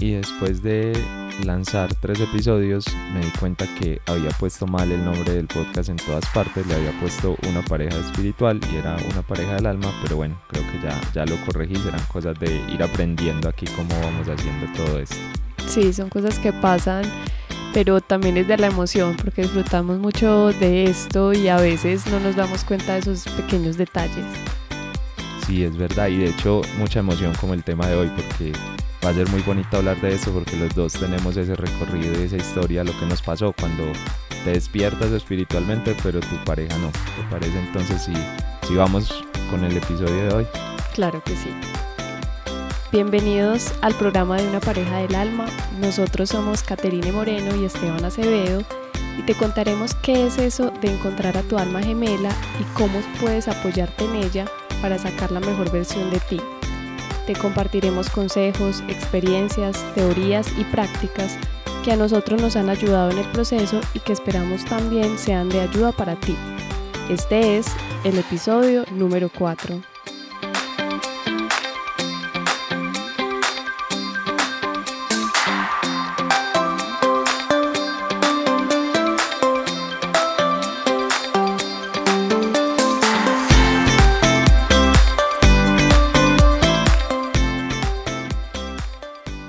y después de lanzar tres episodios me di cuenta que había puesto mal el nombre del podcast en todas partes, le había puesto una pareja espiritual y era una pareja del alma, pero bueno, creo que ya, ya lo corregí, serán cosas de ir aprendiendo aquí cómo vamos haciendo todo esto. Sí, son cosas que pasan, pero también es de la emoción porque disfrutamos mucho de esto y a veces no nos damos cuenta de esos pequeños detalles. Sí, es verdad, y de hecho mucha emoción como el tema de hoy porque va a ser muy bonito hablar de eso porque los dos tenemos ese recorrido y esa historia, lo que nos pasó cuando te despiertas espiritualmente, pero tu pareja no. ¿Te parece entonces si, si vamos con el episodio de hoy? Claro que sí. Bienvenidos al programa de una pareja del alma. Nosotros somos Caterine Moreno y Esteban Acevedo y te contaremos qué es eso de encontrar a tu alma gemela y cómo puedes apoyarte en ella para sacar la mejor versión de ti. Te compartiremos consejos, experiencias, teorías y prácticas que a nosotros nos han ayudado en el proceso y que esperamos también sean de ayuda para ti. Este es el episodio número 4.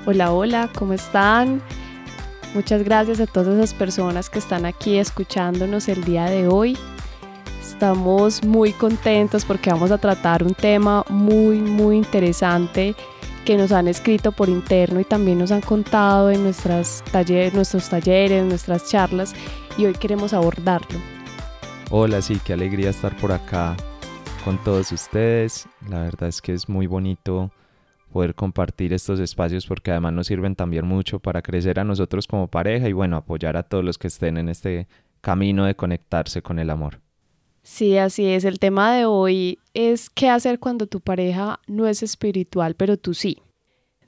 Hola, hola, ¿cómo están? Muchas gracias a todas esas personas que están aquí escuchándonos el día de hoy. Estamos muy contentos porque vamos a tratar un tema muy, muy interesante que nos han escrito por interno y también nos han contado en nuestros talleres, nuestras charlas y hoy queremos abordarlo. Hola, sí, qué alegría estar por acá con todos ustedes. La verdad es que es muy bonito poder compartir estos espacios porque además nos sirven también mucho para crecer a nosotros como pareja y bueno, apoyar a todos los que estén en este camino de conectarse con el amor. Sí, así es. El tema de hoy es qué hacer cuando tu pareja no es espiritual, pero tú sí.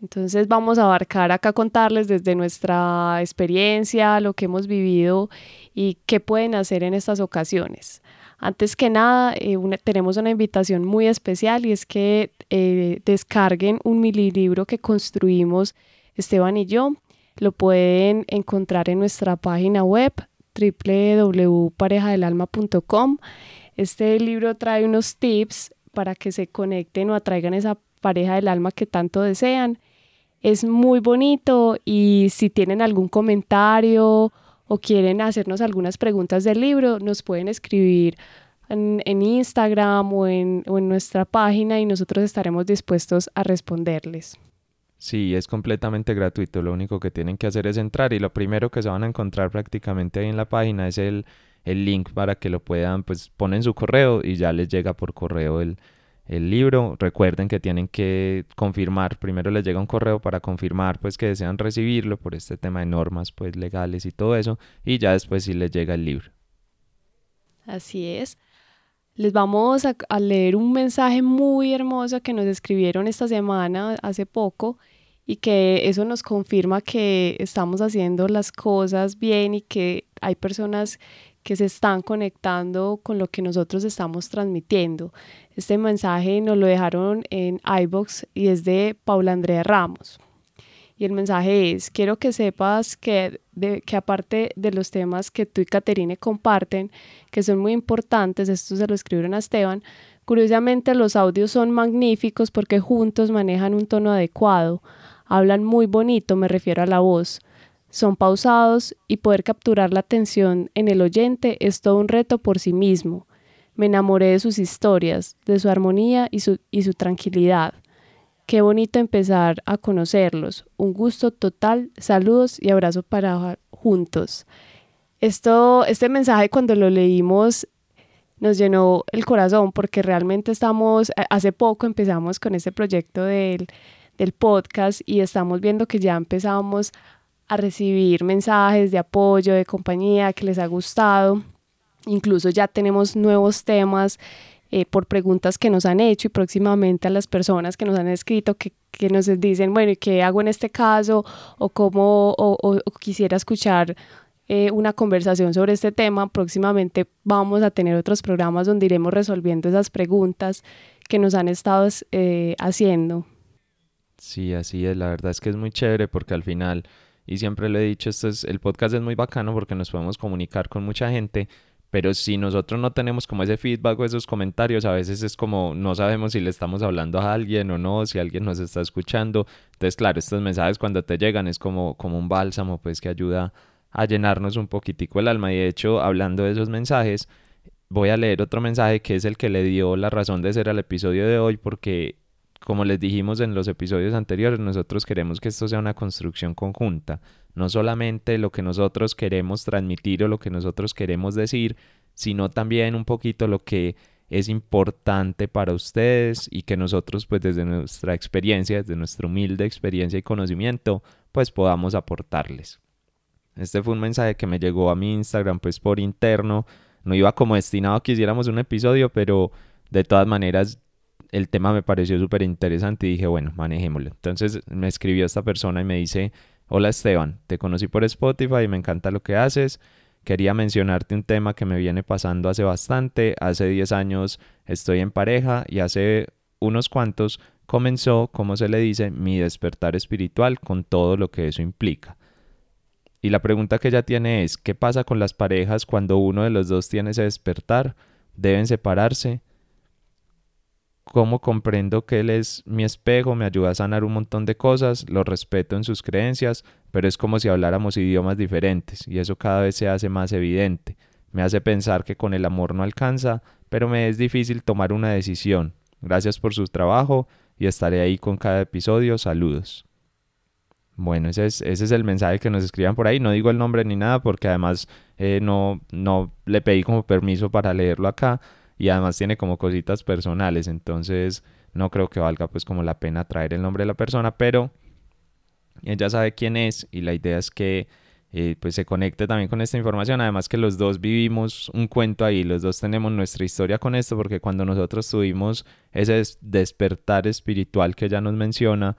Entonces vamos a abarcar acá contarles desde nuestra experiencia, lo que hemos vivido y qué pueden hacer en estas ocasiones. Antes que nada, eh, tenemos una invitación muy especial y es que eh, descarguen un mililibro que construimos Esteban y yo. Lo pueden encontrar en nuestra página web www.parejadelalma.com. Este libro trae unos tips para que se conecten o atraigan esa pareja del alma que tanto desean. Es muy bonito y si tienen algún comentario o quieren hacernos algunas preguntas del libro, nos pueden escribir en, Instagram o en, o en nuestra página y nosotros estaremos dispuestos a responderles. Sí, es completamente gratuito. Lo único que tienen que hacer es entrar y lo primero que se van a encontrar prácticamente ahí en la página es el, el link para que lo puedan, pues ponen su correo y ya les llega por correo el, el libro. Recuerden que tienen que confirmar, primero les llega un correo para confirmar pues que desean recibirlo por este tema de normas pues legales y todo eso y ya después sí les llega el libro. Así es. Les vamos a, a leer un mensaje muy hermoso que nos escribieron esta semana, hace poco, y que eso nos confirma que estamos haciendo las cosas bien y que hay personas que se están conectando con lo que nosotros estamos transmitiendo. Este mensaje nos lo dejaron en iBox y es de Paula Andrea Ramos. Y el mensaje es, quiero que sepas que, que aparte de los temas que tú y Caterine comparten, que son muy importantes, esto se lo escribieron a Esteban, curiosamente los audios son magníficos porque juntos manejan un tono adecuado, hablan muy bonito, me refiero a la voz son pausados y poder capturar la atención en el oyente es todo un reto por sí mismo. Me enamoré de sus historias, de su armonía y su, y su tranquilidad. Qué bonito empezar a conocerlos. Un gusto total. Saludos y abrazos para juntos. Esto, este mensaje cuando lo leímos nos llenó el corazón porque realmente estamos, hace poco empezamos con este proyecto del, del podcast y estamos viendo que ya empezamos a recibir mensajes de apoyo, de compañía, que les ha gustado. Incluso ya tenemos nuevos temas eh, por preguntas que nos han hecho y próximamente a las personas que nos han escrito que, que nos dicen, bueno, ¿y qué hago en este caso? O cómo, o, quisiera escuchar eh, una conversación sobre este tema. Próximamente vamos a tener otros programas donde iremos resolviendo esas preguntas que nos han estado eh, haciendo. Sí, así es. La verdad es que es muy chévere porque al final, y siempre lo he dicho, esto es, el podcast es muy bacano porque nos podemos comunicar con mucha gente, pero si nosotros no tenemos como ese feedback o esos comentarios, a veces es como no sabemos si le estamos hablando a alguien o no, si alguien nos está escuchando. Entonces, claro, estos mensajes cuando te llegan es como, como un bálsamo, pues que ayuda a llenarnos un poquitico el alma. Y de hecho, hablando de esos mensajes, voy a leer otro mensaje que es el que le dio la razón de ser al episodio de hoy, porque como les dijimos en los episodios anteriores, nosotros queremos que esto sea una construcción conjunta, no solamente lo que nosotros queremos transmitir o lo que nosotros queremos decir, sino también un poquito lo que es importante para ustedes y que nosotros pues desde nuestra experiencia, desde nuestra humilde experiencia y conocimiento, pues podamos aportarles. Este fue un mensaje que me llegó a mi Instagram pues por interno, no iba como destinado a que hiciéramos un episodio, pero de todas maneras el tema me pareció súper interesante y dije, bueno, manejémoslo. Entonces me escribió esta persona y me dice, hola Esteban, te conocí por Spotify y me encanta lo que haces. Quería mencionarte un tema que me viene pasando hace bastante. Hace 10 años estoy en pareja y hace unos cuantos comenzó, como se le dice, mi despertar espiritual con todo lo que eso implica. Y la pregunta que ella tiene es, ¿qué pasa con las parejas cuando uno de los dos tiene ese despertar? ¿Deben separarse? Cómo comprendo que él es mi espejo, me ayuda a sanar un montón de cosas, lo respeto en sus creencias, pero es como si habláramos idiomas diferentes y eso cada vez se hace más evidente. Me hace pensar que con el amor no alcanza, pero me es difícil tomar una decisión. Gracias por su trabajo y estaré ahí con cada episodio. Saludos. Bueno, ese es, ese es el mensaje que nos escriban por ahí. No digo el nombre ni nada porque además eh, no, no le pedí como permiso para leerlo acá y además tiene como cositas personales, entonces no creo que valga pues como la pena traer el nombre de la persona, pero ella sabe quién es y la idea es que eh, pues se conecte también con esta información, además que los dos vivimos un cuento ahí, los dos tenemos nuestra historia con esto, porque cuando nosotros tuvimos ese despertar espiritual que ella nos menciona,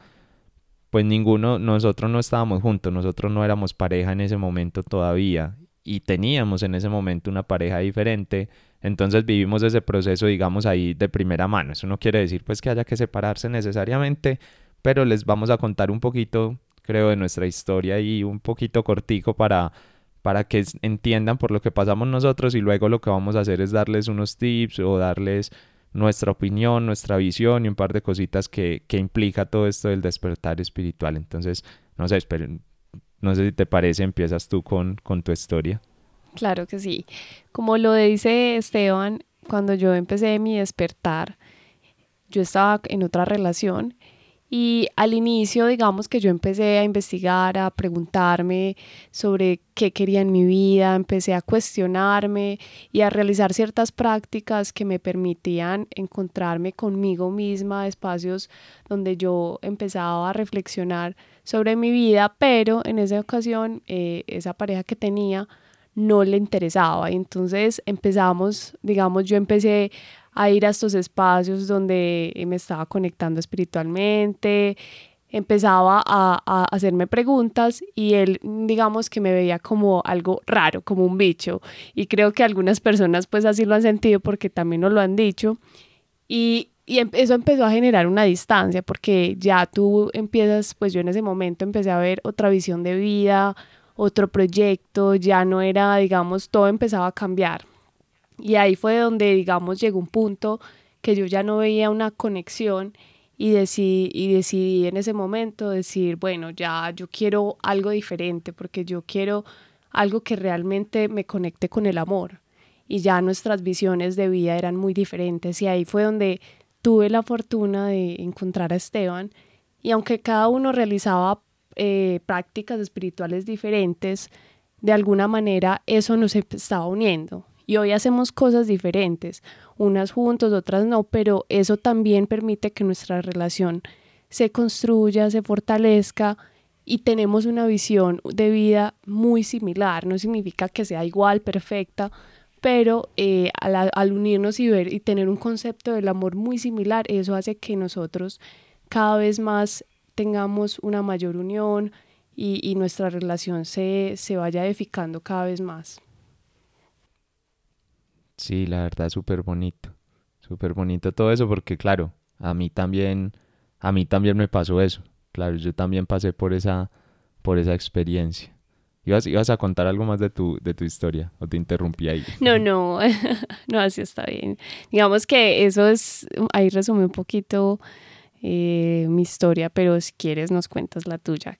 pues ninguno, nosotros no estábamos juntos, nosotros no éramos pareja en ese momento todavía y teníamos en ese momento una pareja diferente, entonces vivimos ese proceso, digamos, ahí de primera mano. Eso no quiere decir pues que haya que separarse necesariamente, pero les vamos a contar un poquito, creo, de nuestra historia y un poquito cortico para, para que entiendan por lo que pasamos nosotros y luego lo que vamos a hacer es darles unos tips o darles nuestra opinión, nuestra visión y un par de cositas que, que implica todo esto del despertar espiritual. Entonces, no sé, esperen, no sé si te parece, empiezas tú con, con tu historia. Claro que sí. Como lo dice Esteban, cuando yo empecé mi despertar, yo estaba en otra relación y al inicio, digamos que yo empecé a investigar, a preguntarme sobre qué quería en mi vida, empecé a cuestionarme y a realizar ciertas prácticas que me permitían encontrarme conmigo misma, espacios donde yo empezaba a reflexionar sobre mi vida, pero en esa ocasión eh, esa pareja que tenía no le interesaba. Y entonces empezamos, digamos, yo empecé a ir a estos espacios donde me estaba conectando espiritualmente, empezaba a, a, hacerme preguntas y él, digamos que me veía como algo raro, como un bicho. Y creo que algunas personas pues así lo han sentido porque también nos lo han dicho. Y, y em, eso empezó a generar una distancia porque ya tú empiezas, pues yo en ese momento empecé a ver otra visión de vida, otro proyecto, ya no era, digamos, todo empezaba a cambiar. Y ahí fue donde, digamos, llegó un punto que yo ya no veía una conexión y decidí, y decidí en ese momento decir, bueno, ya yo quiero algo diferente porque yo quiero algo que realmente me conecte con el amor. Y ya nuestras visiones de vida eran muy diferentes y ahí fue donde tuve la fortuna de encontrar a Esteban y aunque cada uno realizaba eh, prácticas espirituales diferentes, de alguna manera eso nos estaba uniendo. Y hoy hacemos cosas diferentes, unas juntos, otras no, pero eso también permite que nuestra relación se construya, se fortalezca y tenemos una visión de vida muy similar. No significa que sea igual, perfecta, pero eh, al, al, unirnos y ver y tener un concepto del amor muy similar, eso hace que nosotros cada vez más tengamos una mayor unión y, y nuestra relación se, se vaya edificando cada vez más. Sí, la verdad, súper bonito. Súper bonito todo eso porque, claro, a mí también, a mí también me pasó eso. claro, yo también pasé por esa, por esa experiencia. ¿Ibas, ¿Ibas a contar algo más de tu, de tu historia o te interrumpí ahí? No, no, no, así está bien. Digamos que eso es, ahí resume un poquito eh, mi historia, pero si quieres nos cuentas la tuya.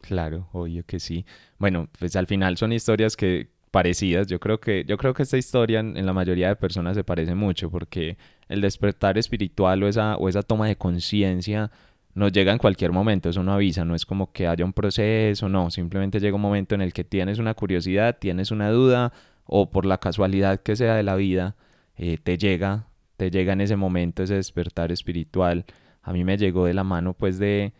Claro, obvio que sí. Bueno, pues al final son historias que parecidas. Yo creo que, yo creo que esta historia en, la mayoría de personas se parece mucho porque el despertar espiritual o esa, o esa toma de conciencia nos llega en cualquier momento, eso no avisa, no es como que haya un proceso, no, simplemente llega un momento en el que tienes una curiosidad, tienes una duda o por la casualidad que sea de la vida, eh, te llega, llega en ese momento ese despertar espiritual. A mí me llegó de la mano pues de,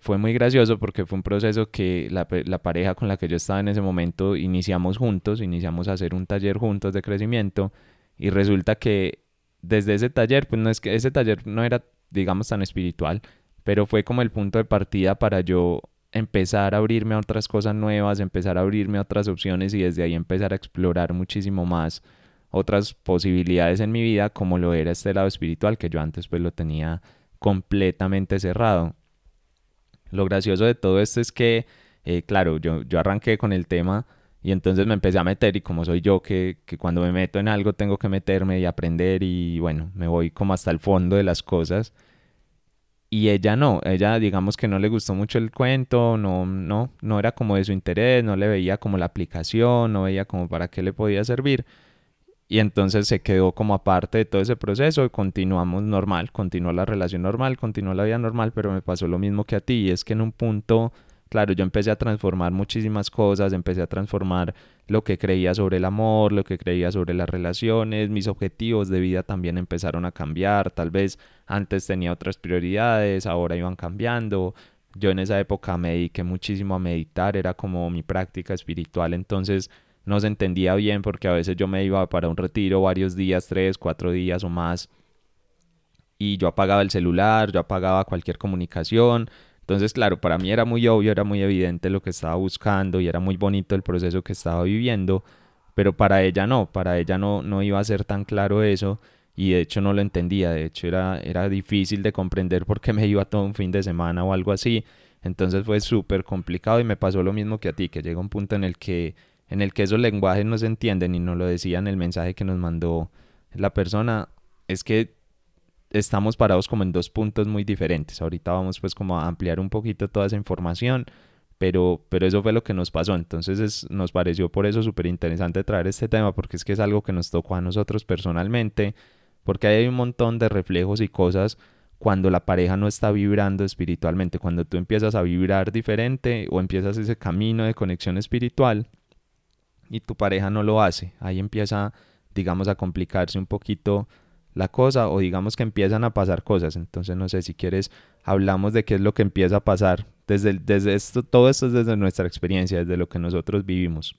fue muy gracioso porque fue un proceso que la, la, pareja con la que yo estaba en ese momento iniciamos juntos, iniciamos a hacer un taller juntos de crecimiento y resulta que desde ese taller, pues no es que ese taller no era digamos tan espiritual, pero fue como el punto de partida para yo empezar a abrirme a otras cosas nuevas, empezar a abrirme a otras opciones y desde ahí empezar a explorar muchísimo más otras posibilidades en mi vida como lo era este lado espiritual que yo antes pues lo tenía completamente cerrado. Lo gracioso de todo esto es que, eh, claro, yo, yo arranqué con el tema y entonces me empecé a meter y como soy yo que, que, cuando me meto en algo tengo que meterme y aprender y bueno, me voy como hasta el fondo de las cosas. Y ella no, ella digamos que no le gustó mucho el cuento, no, no, no era como de su interés, no le veía como la aplicación, no veía como para qué le podía servir. Y entonces se quedó como aparte de todo ese proceso y continuamos normal, continuó la relación normal, continuó la vida normal, pero me pasó lo mismo que a ti y es que en un punto, claro, yo empecé a transformar muchísimas cosas, empecé a transformar lo que creía sobre el amor, lo que creía sobre las relaciones, mis objetivos de vida también empezaron a cambiar, tal vez antes tenía otras prioridades, ahora iban cambiando. Yo en esa época me dediqué muchísimo a meditar, era como mi práctica espiritual, entonces no se entendía bien porque a veces yo me iba para un retiro varios días, tres, cuatro días o más, y yo apagaba el celular, yo apagaba cualquier comunicación. Entonces, claro, para mí era muy obvio, era muy evidente lo que estaba buscando y era muy bonito el proceso que estaba viviendo, pero para ella no, para ella no, no iba a ser tan claro eso y de hecho no lo entendía, de hecho era, era difícil de comprender por qué me iba todo un fin de semana o algo así, entonces fue súper complicado y me pasó lo mismo que a ti, que llega un punto en el que en el que esos lenguajes no se entienden y nos lo decía en el mensaje que nos mandó la persona, es que estamos parados como en dos puntos muy diferentes. Ahorita vamos pues como a ampliar un poquito toda esa información, pero, pero eso fue lo que nos pasó. Entonces nos pareció por eso súper interesante traer este tema, porque es que es algo que nos tocó a nosotros personalmente, porque hay un montón de reflejos y cosas cuando la pareja no está vibrando espiritualmente, cuando tú empiezas a vibrar diferente o empiezas ese camino de conexión espiritual y tu pareja no lo hace. Ahí empieza, digamos, a complicarse un poquito la cosa o digamos que empiezan a pasar cosas. Entonces, no sé si quieres, hablamos de qué es lo que empieza a pasar. Desde, desde esto, todo esto es desde nuestra experiencia, desde lo que nosotros vivimos.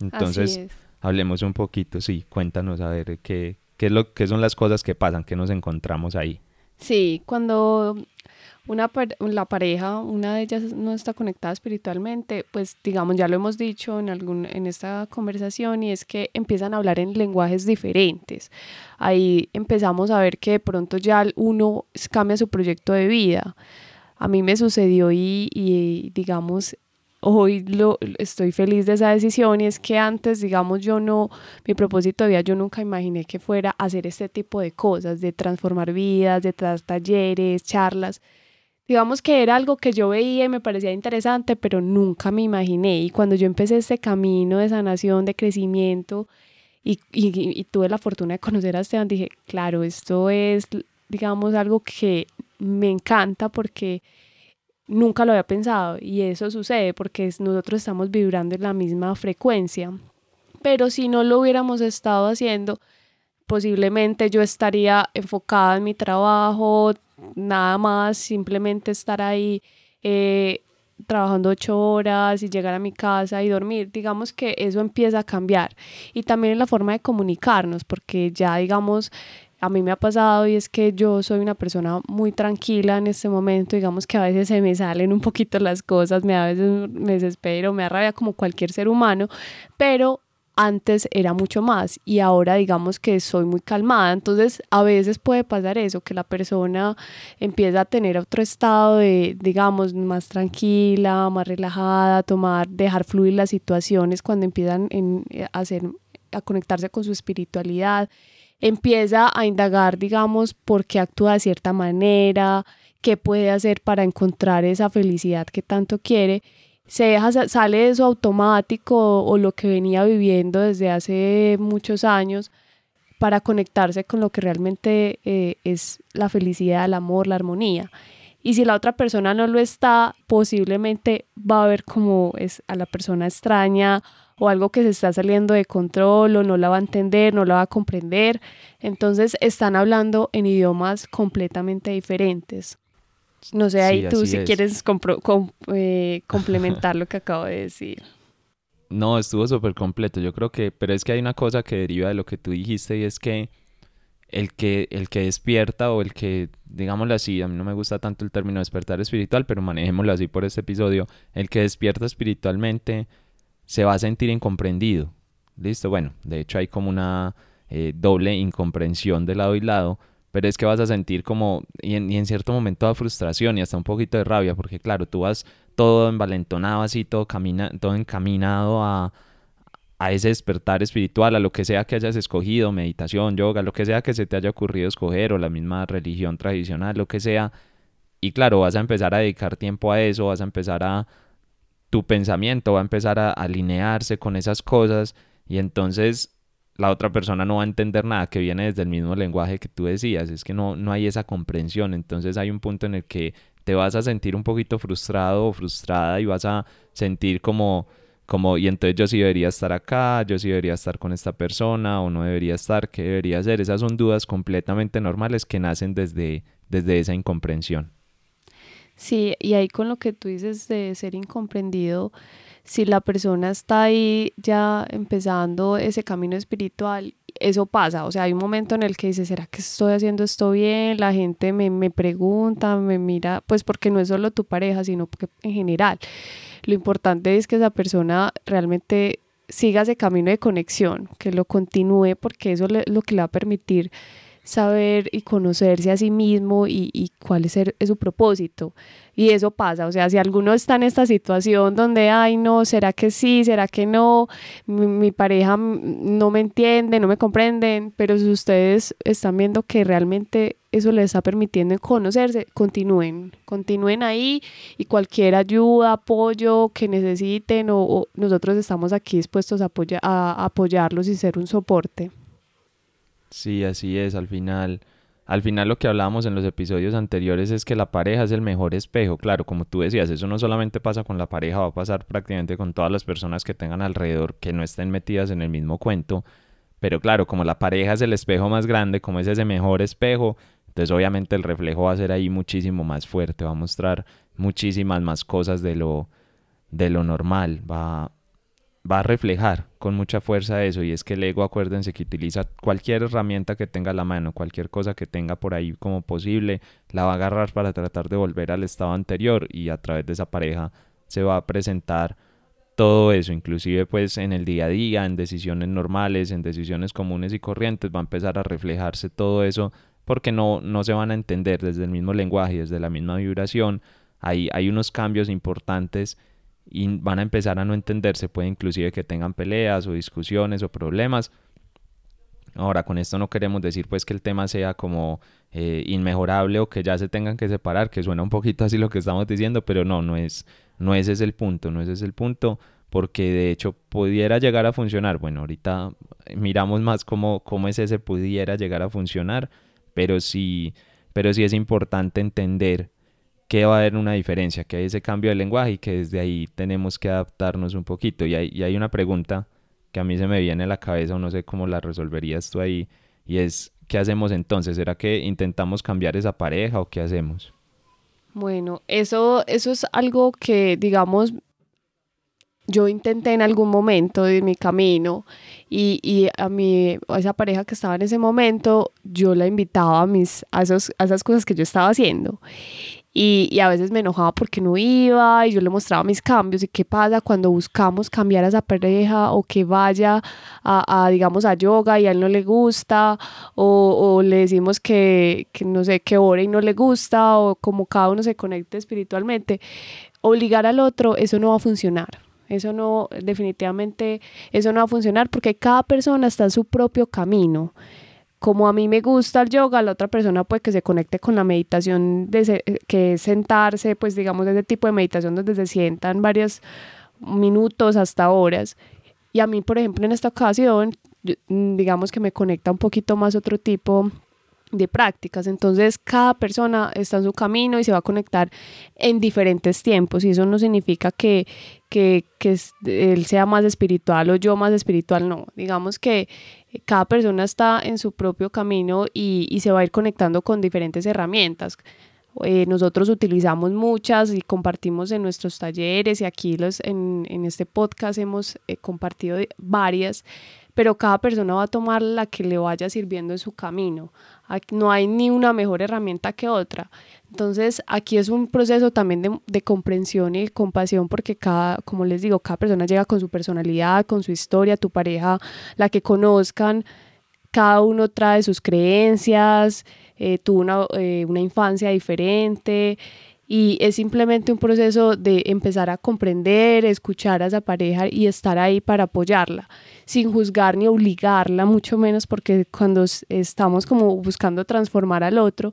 Entonces, hablemos un poquito, sí, cuéntanos a ver qué, qué, es lo, qué son las cosas que pasan, que nos encontramos ahí. Sí, cuando una la pareja, una de ellas no está conectada espiritualmente, pues digamos, ya lo hemos dicho en, algún, en esta conversación, y es que empiezan a hablar en lenguajes diferentes. Ahí empezamos a ver que de pronto ya uno cambia su proyecto de vida. A mí me sucedió y, y digamos, hoy lo, estoy feliz de esa decisión y es que antes, digamos, yo no, mi propósito de yo nunca imaginé que fuera hacer este tipo de cosas, de transformar vidas, de traer talleres, charlas digamos que era algo que yo veía y me parecía interesante, pero nunca me imaginé. Y cuando yo empecé este camino de sanación, de crecimiento, y, y, tuve la fortuna de conocer a Esteban, dije, claro, esto es, digamos, algo que me encanta porque nunca lo había pensado y eso sucede porque nosotros estamos vibrando en la misma frecuencia. Pero si no lo hubiéramos estado haciendo, posiblemente yo estaría enfocada en mi trabajo, nada más, simplemente estar ahí eh, trabajando ocho horas y llegar a mi casa y dormir, digamos que eso empieza a cambiar. Y también en la forma de comunicarnos, porque ya digamos, a mí me ha pasado y es que yo soy una persona muy tranquila en este momento, digamos que a veces se me salen un poquito las cosas, me a veces me desespero, me arrabia como cualquier ser humano, pero antes era mucho más y ahora digamos que soy muy calmada. Entonces a veces puede pasar eso, que la persona empieza a tener otro estado de, digamos, más tranquila, más relajada, tomar, dejar fluir las situaciones cuando empiezan a, hacer, a conectarse con su espiritualidad. Empieza a indagar, digamos, por qué actúa de cierta manera, qué puede hacer para encontrar esa felicidad que tanto quiere se deja, sale de eso automático o, lo que venía viviendo desde hace muchos años para conectarse con lo que realmente eh, es la felicidad, el amor, la armonía. Y si la otra persona no lo está, posiblemente va a ver como es a la persona extraña o algo que se está saliendo de control o no la va a entender, no la va a comprender. Entonces están hablando en idiomas completamente diferentes. No sé, ahí tú si quieres eh, complementar lo que acabo de decir. No, estuvo súper completo. Yo creo que, pero es que hay una cosa que deriva de lo que tú dijiste y es que el que, el que despierta o el que, digámoslo así, a mí no me gusta tanto el término despertar espiritual, pero manejémoslo así por este episodio, el que despierta espiritualmente se va a sentir incomprendido. Listo, bueno, de hecho hay como una eh, doble incomprensión de lado y lado, pero es que vas a sentir como, y en, cierto momento de frustración y hasta un poquito de rabia, porque claro, tú vas todo envalentonado así, todo, camina, todo encaminado a, a ese despertar espiritual, a lo que sea que hayas escogido, meditación, yoga, lo que sea que se te haya ocurrido escoger, o la misma religión tradicional, lo que sea. Y claro, vas a empezar a dedicar tiempo a eso, vas a empezar a... Tu pensamiento va a empezar a alinearse con esas cosas y entonces la otra persona no va a entender nada que viene desde el mismo lenguaje que tú decías, es que no, no hay esa comprensión, entonces hay un punto en el que te vas a sentir un poquito frustrado o frustrada y vas a sentir como, como, y entonces yo sí debería estar acá, yo sí debería estar con esta persona o no debería estar, ¿qué debería hacer? Esas son dudas completamente normales que nacen desde, desde esa incomprensión. Sí, y ahí con lo que tú dices de ser incomprendido, si la persona está ahí ya empezando ese camino espiritual, eso pasa. O sea, hay un momento en el que dice, ¿será que estoy haciendo esto bien? La gente me, me pregunta, me mira, pues porque no es solo tu pareja, sino en general. Lo importante es que esa persona realmente siga ese camino de conexión, que lo continúe porque eso es lo que le va a permitir saber y conocerse a sí mismo y, cuál es, su propósito. Y eso pasa, o sea, si alguno está en esta situación donde, ay, no, ¿será que sí? ¿Será que no? Mi, pareja no me entiende, no me comprenden, pero si ustedes están viendo que realmente eso les está permitiendo conocerse, continúen, continúen ahí y cualquier ayuda, apoyo que necesiten o, nosotros estamos aquí dispuestos a, a apoyarlos y ser un soporte. Sí, así es, al final, al final lo que hablábamos en los episodios anteriores es que la pareja es el mejor espejo, claro, como tú decías, eso no solamente pasa con la pareja, va a pasar prácticamente con todas las personas que tengan alrededor que no estén metidas en el mismo cuento, pero claro, como la pareja es el espejo más grande, como es ese mejor espejo, entonces obviamente el reflejo va a ser ahí muchísimo más fuerte, va a mostrar muchísimas más cosas de lo, de lo normal, va, va a reflejar con mucha fuerza eso y es que el ego acuérdense que utiliza cualquier herramienta que tenga la mano, cualquier cosa que tenga por ahí como posible, la va a agarrar para tratar de volver al estado anterior y a través de esa pareja se va a presentar todo eso, inclusive pues en el día a día, en decisiones normales, en decisiones comunes y corrientes, va a empezar a reflejarse todo eso porque no, no se van a entender desde el mismo lenguaje, desde la misma vibración, hay, hay unos cambios importantes y van a empezar a no entenderse, puede inclusive que tengan peleas o discusiones o problemas. Ahora, con esto no queremos decir pues que el tema sea como eh, inmejorable o que ya se tengan que separar, que suena un poquito así lo que estamos diciendo, pero no, no es, no ese es el punto, no ese es el punto, porque de hecho pudiera llegar a funcionar. Bueno, ahorita miramos más cómo, cómo es ese pudiera llegar a funcionar, pero sí, pero sí es importante entender que va a haber una diferencia, que hay ese cambio de lenguaje y que desde ahí tenemos que adaptarnos un poquito. Y hay, y hay una pregunta que a mí se me viene a la cabeza o no sé cómo la resolverías tú ahí, y es, ¿qué hacemos entonces? ¿Será que intentamos cambiar esa pareja o qué hacemos? Bueno, eso, eso es algo que, digamos, yo intenté en algún momento de mi camino y, y a, mi, a esa pareja que estaba en ese momento, yo la invitaba a, mis, a, esos, a esas cosas que yo estaba haciendo. Y, a veces me enojaba porque no iba y yo le mostraba mis cambios y qué pasa cuando buscamos cambiar a esa pareja o que vaya a, digamos, a yoga y a él no le gusta o, o le decimos que, que, no sé, que ore y no le gusta o como cada uno se conecte espiritualmente, obligar al otro, eso no va a funcionar. Eso no, definitivamente, eso no va a funcionar porque cada persona está en su propio camino como a mí me gusta el yoga, la otra persona puede que se conecte con la meditación, de que es sentarse, pues digamos, ese tipo de meditación donde se sientan varios minutos hasta horas. Y a mí, por ejemplo, en esta ocasión, digamos que me conecta un poquito más otro tipo de prácticas. Entonces, cada persona está en su camino y se va a conectar en diferentes tiempos. Y eso no significa que, que, que él sea más espiritual o yo más espiritual, no. Digamos que cada persona está en su propio camino y, y se va a ir conectando con diferentes herramientas. Eh, nosotros utilizamos muchas y compartimos en nuestros talleres y aquí los, en, en este podcast hemos eh, compartido varias, pero cada persona va a tomar la que le vaya sirviendo en su camino. No hay ni una mejor herramienta que otra. Entonces, aquí es un proceso también de, comprensión y compasión porque cada, como les digo, cada persona llega con su personalidad, con su historia, tu pareja, la que conozcan, cada uno trae sus creencias, eh, tuvo una, eh, una infancia diferente y es simplemente un proceso de empezar a comprender, escuchar a esa pareja y estar ahí para apoyarla, sin juzgar ni obligarla, mucho menos porque cuando estamos como buscando transformar al otro,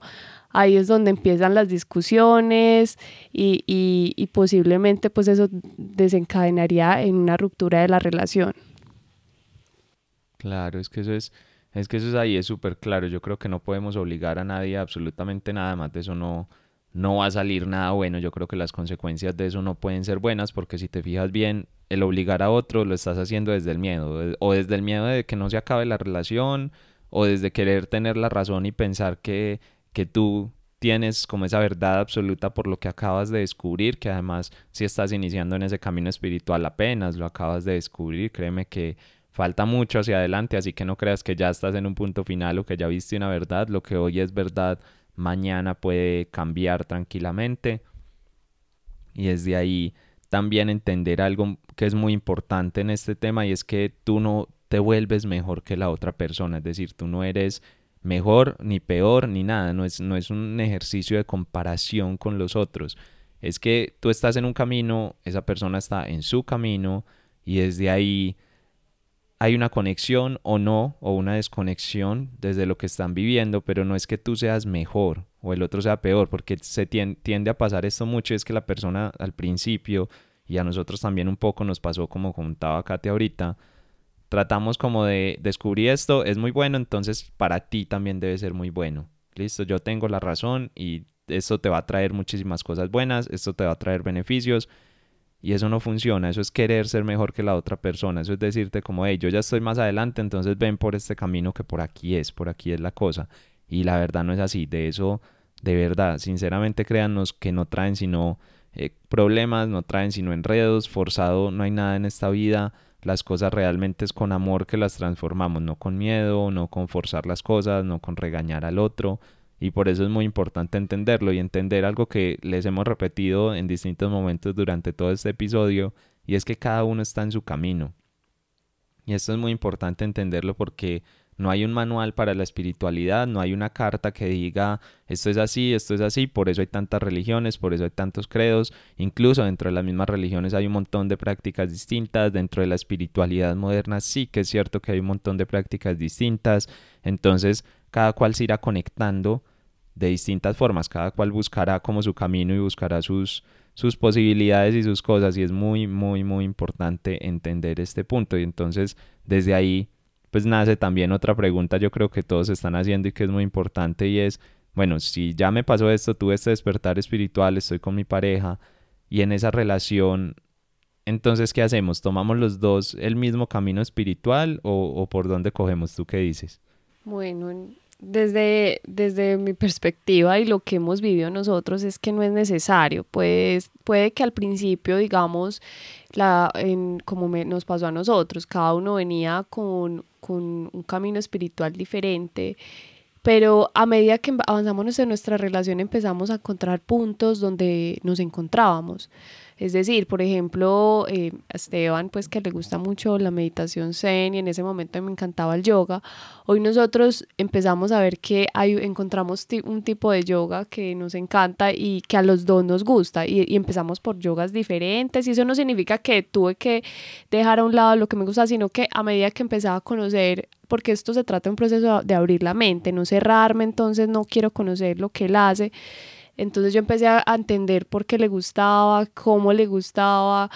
ahí es donde empiezan las discusiones y, y, posiblemente pues eso desencadenaría en una ruptura de la relación. Claro, es que eso es, es que eso es ahí, es súper claro. Yo creo que no podemos obligar a nadie absolutamente nada, más eso no, no va a salir nada bueno. Yo creo que las consecuencias de eso no pueden ser buenas porque si te fijas bien, el obligar a otro lo estás haciendo desde el miedo, o desde el miedo de que no se acabe la relación, o desde querer tener la razón y pensar que que tú tienes como esa verdad absoluta por lo que acabas de descubrir, que además si estás iniciando en ese camino espiritual apenas lo acabas de descubrir, créeme que falta mucho hacia adelante, así que no creas que ya estás en un punto final o que ya viste una verdad, lo que hoy es verdad mañana puede cambiar tranquilamente. Y desde ahí también entender algo que es muy importante en este tema y es que tú no te vuelves mejor que la otra persona, es decir, tú no eres mejor ni peor ni nada, no es, no es un ejercicio de comparación con los otros, es que tú estás en un camino, esa persona está en su camino y desde ahí hay una conexión o no, o una desconexión desde lo que están viviendo, pero no es que tú seas mejor o el otro sea peor, porque se tiende a pasar esto mucho, es que la persona al principio, y a nosotros también un poco nos pasó como contaba Katia ahorita, tratamos como de descubrir esto, es muy bueno, entonces para ti también debe ser muy bueno. Listo, yo tengo la razón y esto te va a traer muchísimas cosas buenas, esto te va a traer beneficios y eso no funciona, eso es querer ser mejor que la otra persona, eso es decirte como, hey, yo ya estoy más adelante, entonces ven por este camino que por aquí es, por aquí es la cosa. Y la verdad no es así, de eso, de verdad, sinceramente créanos que no traen sino eh, problemas, no traen sino enredos, forzado no hay nada en esta vida las cosas realmente es con amor que las transformamos, no con miedo, no con forzar las cosas, no con regañar al otro. Y por eso es muy importante entenderlo y entender algo que les hemos repetido en distintos momentos durante todo este episodio, y es que cada uno está en su camino. Y esto es muy importante entenderlo porque no hay un manual para la espiritualidad, no hay una carta que diga esto es así, esto es así, por eso hay tantas religiones, por eso hay tantos credos, incluso dentro de las mismas religiones hay un montón de prácticas distintas, dentro de la espiritualidad moderna sí que es cierto que hay un montón de prácticas distintas, entonces cada cual se irá conectando de distintas formas, cada cual buscará como su camino y buscará sus, sus posibilidades y sus cosas y es muy, muy, muy importante entender este punto y entonces desde ahí pues nace también otra pregunta yo creo que todos están haciendo y que es muy importante y es, bueno, si ya me pasó esto, tuve este despertar espiritual, estoy con mi pareja y en esa relación, entonces, ¿qué hacemos? ¿Tomamos los dos el mismo camino espiritual o, o por dónde cogemos? ¿Tú qué dices? Bueno, desde, desde mi perspectiva y lo que hemos vivido nosotros es que no es necesario. Pues, puede que al principio, digamos, la, en, como nos pasó a nosotros, cada uno venía con, con un camino espiritual diferente pero a medida que avanzamos en nuestra relación empezamos a encontrar puntos donde nos encontrábamos. Es decir, por ejemplo, eh, a Esteban, pues que le gusta mucho la meditación zen y en ese momento me encantaba el yoga. Hoy nosotros empezamos a ver que hay, encontramos un tipo de yoga que nos encanta y que a los dos nos gusta y, y, empezamos por yogas diferentes y eso no significa que tuve que dejar a un lado lo que me gusta, sino que a medida que empezaba a conocer porque esto se trata de un proceso de abrir la mente, no cerrarme, entonces no quiero conocer lo que él hace, entonces yo empecé a, entender por qué le gustaba, cómo le gustaba,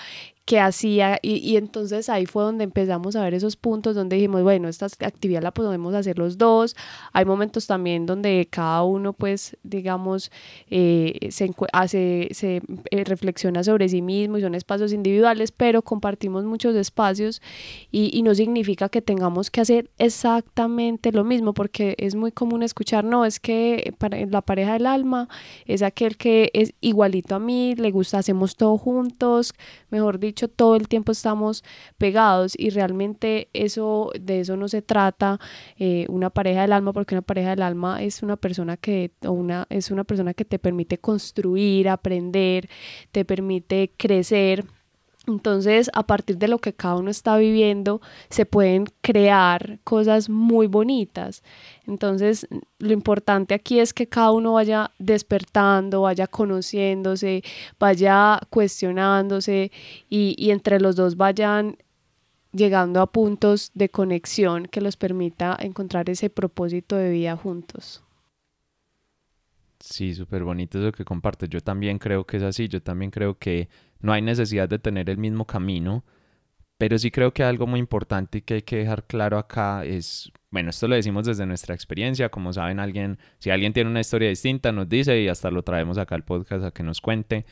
qué hacía y, y, entonces ahí fue donde empezamos a ver esos puntos donde dijimos, bueno, esta actividad la podemos hacer los dos, hay momentos también donde cada uno pues digamos eh, se, hace, se eh, reflexiona sobre sí mismo y son espacios individuales, pero compartimos muchos espacios y, y, no significa que tengamos que hacer exactamente lo mismo porque es muy común escuchar, no, es que para, la pareja del alma es aquel que es igualito a mí, le gusta, hacemos todo juntos, mejor dicho, todo el tiempo estamos pegados y realmente eso de eso no se trata eh, una pareja del alma porque una pareja del alma es una persona que una es una persona que te permite construir aprender te permite crecer entonces, a partir de lo que cada uno está viviendo, se pueden crear cosas muy bonitas. Entonces, lo importante aquí es que cada uno vaya despertando, vaya conociéndose, vaya cuestionándose y, y entre los dos vayan llegando a puntos de conexión que los permita encontrar ese propósito de vida juntos. Sí, súper bonito eso que compartes. Yo también creo que es así. Yo también creo que no hay necesidad de tener el mismo camino, pero sí creo que algo muy importante que hay que dejar claro acá es, bueno, esto lo decimos desde nuestra experiencia, como saben, alguien, si alguien tiene una historia distinta, nos dice y hasta lo traemos acá al podcast a que nos cuente,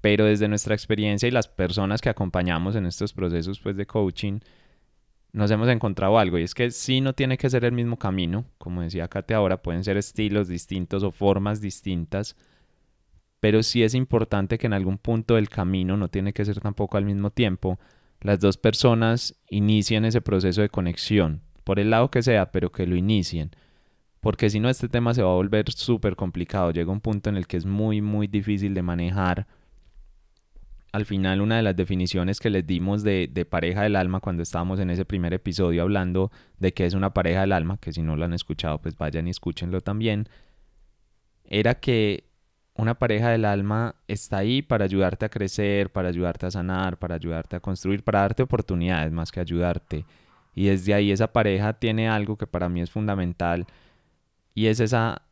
pero desde nuestra experiencia y las personas que acompañamos en estos procesos pues de coaching, nos hemos encontrado algo y es que sí no tiene que ser el mismo camino, como decía Kate ahora, pueden ser estilos distintos o formas distintas, pero sí es importante que en algún punto del camino, no tiene que ser tampoco al mismo tiempo, las dos personas inicien ese proceso de conexión, por el lado que sea, pero que lo inicien. Porque si no, este tema se va a volver súper complicado. Llega un punto en el que es muy, muy difícil de manejar al final una de las definiciones que les dimos de, pareja del alma cuando estábamos en ese primer episodio hablando de qué es una pareja del alma, que si no lo han escuchado pues vayan y escúchenlo también, era que una pareja del alma está ahí para ayudarte a crecer, para ayudarte a sanar, para ayudarte a construir, para darte oportunidades más que ayudarte. Y desde ahí esa pareja tiene algo que para mí es fundamental y es esa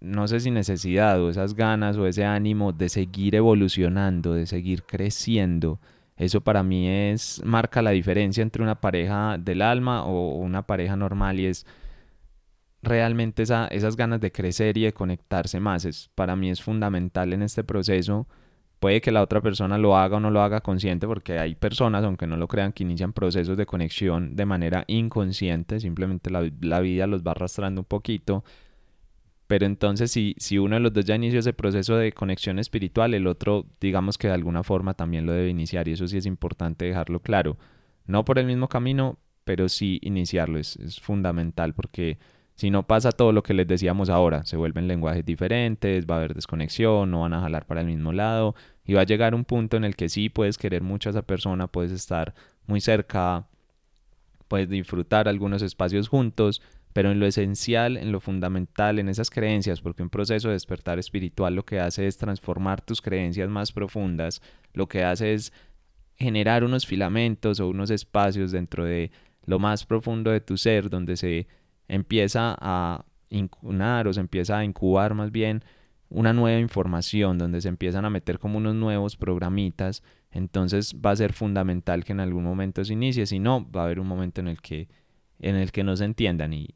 no sé si necesidad o esas ganas o ese ánimo de seguir evolucionando, de seguir creciendo. Eso para mí es marca la diferencia entre una pareja del alma o una pareja normal y es realmente esa, esas ganas de crecer y de conectarse más. Es, para mí es fundamental en este proceso. Puede que la otra persona lo haga o no lo haga consciente porque hay personas, aunque no lo crean, que inician procesos de conexión de manera inconsciente. Simplemente la, la vida los va arrastrando un poquito pero entonces si, si uno de los dos ya inició ese proceso de conexión espiritual, el otro digamos que de alguna forma también lo debe iniciar y eso sí es importante dejarlo claro. No por el mismo camino, pero sí iniciarlo es, es fundamental porque si no pasa todo lo que les decíamos ahora, se vuelven lenguajes diferentes, va a haber desconexión, no van a jalar para el mismo lado y va a llegar un punto en el que sí puedes querer mucho a esa persona, puedes estar muy cerca, puedes disfrutar algunos espacios juntos, pero en lo esencial, en lo fundamental, en esas creencias, porque un proceso de despertar espiritual lo que hace es transformar tus creencias más profundas, lo que hace es generar unos filamentos o unos espacios dentro de lo más profundo de tu ser, donde se empieza a incunar o se empieza a incubar más bien una nueva información, donde se empiezan a meter como unos nuevos programitas, entonces va a ser fundamental que en algún momento se inicie, si no, va a haber un momento en el que en el que no se entiendan y,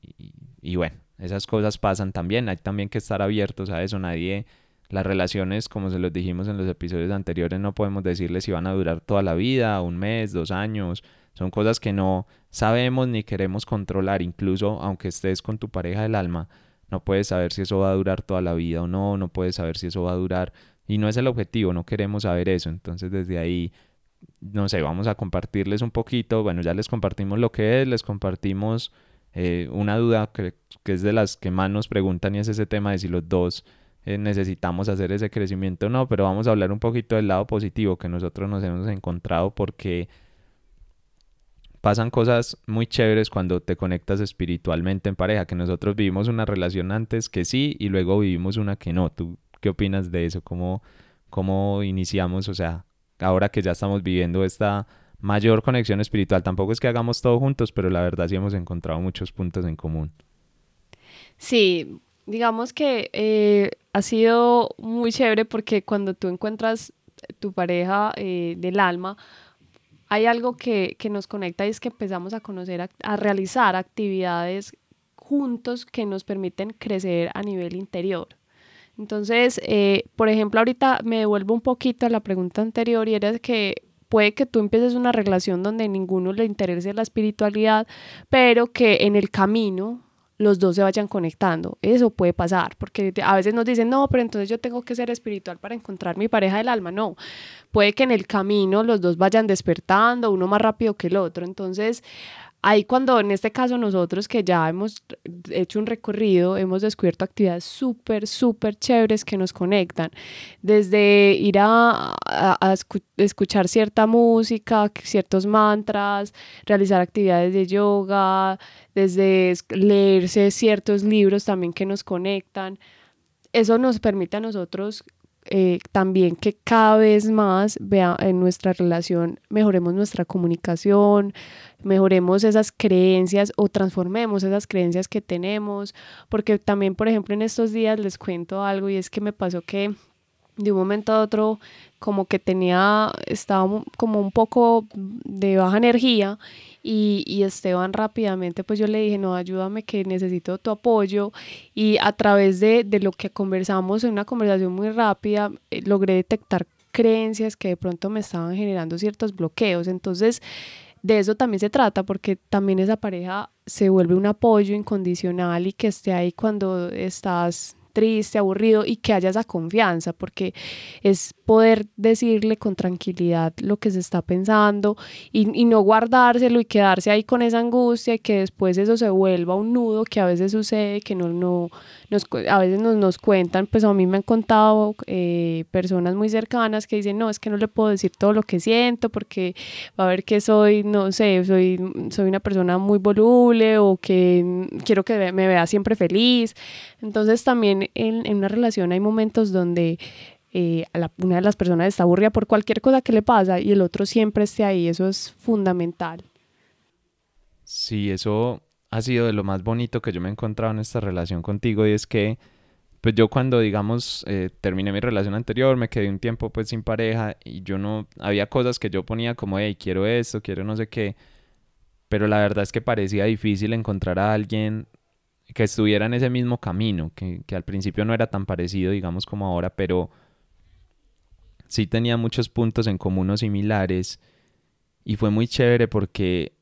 y, bueno, esas cosas pasan también, hay también que estar abiertos a eso, nadie, las relaciones, como se los dijimos en los episodios anteriores, no podemos decirles si van a durar toda la vida, un mes, dos años, son cosas que no sabemos ni queremos controlar, incluso aunque estés con tu pareja del alma, no puedes saber si eso va a durar toda la vida o no, no puedes saber si eso va a durar. Y no es el objetivo, no queremos saber eso, entonces desde ahí no sé, vamos a compartirles un poquito, bueno, ya les compartimos lo que es, les compartimos Eh, una duda que, que, es de las que más nos preguntan y es ese tema de si los dos eh, necesitamos hacer ese crecimiento o no, pero vamos a hablar un poquito del lado positivo que nosotros nos hemos encontrado porque pasan cosas muy chéveres cuando te conectas espiritualmente en pareja, que nosotros vivimos una relación antes que sí y luego vivimos una que no. ¿Tú qué opinas de eso? ¿Cómo, cómo iniciamos? O sea, ahora que ya estamos viviendo esta mayor conexión espiritual, tampoco es que hagamos todo juntos, pero la verdad sí hemos encontrado muchos puntos en común. Sí, digamos que eh, ha sido muy chévere porque cuando tú encuentras tu pareja eh, del alma, hay algo que, nos conecta y es que empezamos a conocer, a, realizar actividades juntos que nos permiten crecer a nivel interior. Entonces, eh, por ejemplo, ahorita me devuelvo un poquito a la pregunta anterior y era que puede que tú empieces una relación donde ninguno le interese la espiritualidad, pero que en el camino los dos se vayan conectando. Eso puede pasar, porque a veces nos dicen, no, pero entonces yo tengo que ser espiritual para encontrar mi pareja del alma. No, puede que en el camino los dos vayan despertando, uno más rápido que el otro. Entonces, Ahí cuando en este caso nosotros que ya hemos hecho un recorrido, hemos descubierto actividades súper, súper chéveres que nos conectan. Desde ir a, escuchar cierta música, ciertos mantras, realizar actividades de yoga, desde leerse ciertos libros también que nos conectan. Eso nos permite a nosotros eh, también que cada vez más vea en nuestra relación mejoremos nuestra comunicación, mejoremos esas creencias o transformemos esas creencias que tenemos, porque también, por ejemplo, en estos días les cuento algo y es que me pasó que de un momento a otro como que tenía, estaba como un poco de baja energía y, y, Esteban rápidamente, pues yo le dije, no, ayúdame que necesito tu apoyo. Y a través de, de lo que conversamos en una conversación muy rápida, eh, logré detectar creencias que de pronto me estaban generando ciertos bloqueos. Entonces, de eso también se trata, porque también esa pareja se vuelve un apoyo incondicional y que esté ahí cuando estás triste, aburrido y que haya esa confianza, porque es poder decirle con tranquilidad lo que se está pensando y, no guardárselo y quedarse ahí con esa angustia y que después eso se vuelva un nudo que a veces sucede, que no, no nos, a veces nos, nos cuentan, pues a mí me han contado eh, personas muy cercanas que dicen, no, es que no le puedo decir todo lo que siento porque va a ver que soy, no sé, soy, soy una persona muy voluble o que quiero que me vea siempre feliz. Entonces también en, en una relación hay momentos donde eh, una de las personas está aburrida por cualquier cosa que le pasa y el otro siempre esté ahí. Eso es fundamental. Sí, eso ha sido de lo más bonito que yo me he encontrado en esta relación contigo y es que pues yo cuando digamos eh, terminé mi relación anterior me quedé un tiempo pues sin pareja y yo no había cosas que yo ponía como hey quiero esto quiero no sé qué pero la verdad es que parecía difícil encontrar a alguien que estuviera en ese mismo camino, que, que, al principio no era tan parecido, digamos, como ahora, pero sí tenía muchos puntos en común o similares. Y fue muy chévere porque